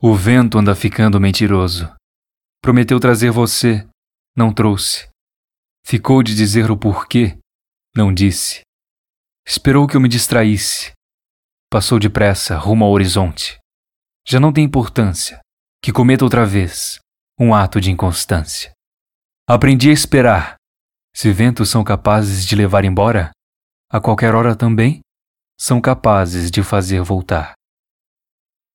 O vento anda ficando mentiroso. Prometeu trazer você, não trouxe. Ficou de dizer o porquê, não disse. Esperou que eu me distraísse. Passou depressa rumo ao horizonte. Já não tem importância que cometa outra vez um ato de inconstância. Aprendi a esperar. Se ventos são capazes de levar embora, a qualquer hora também são capazes de fazer voltar.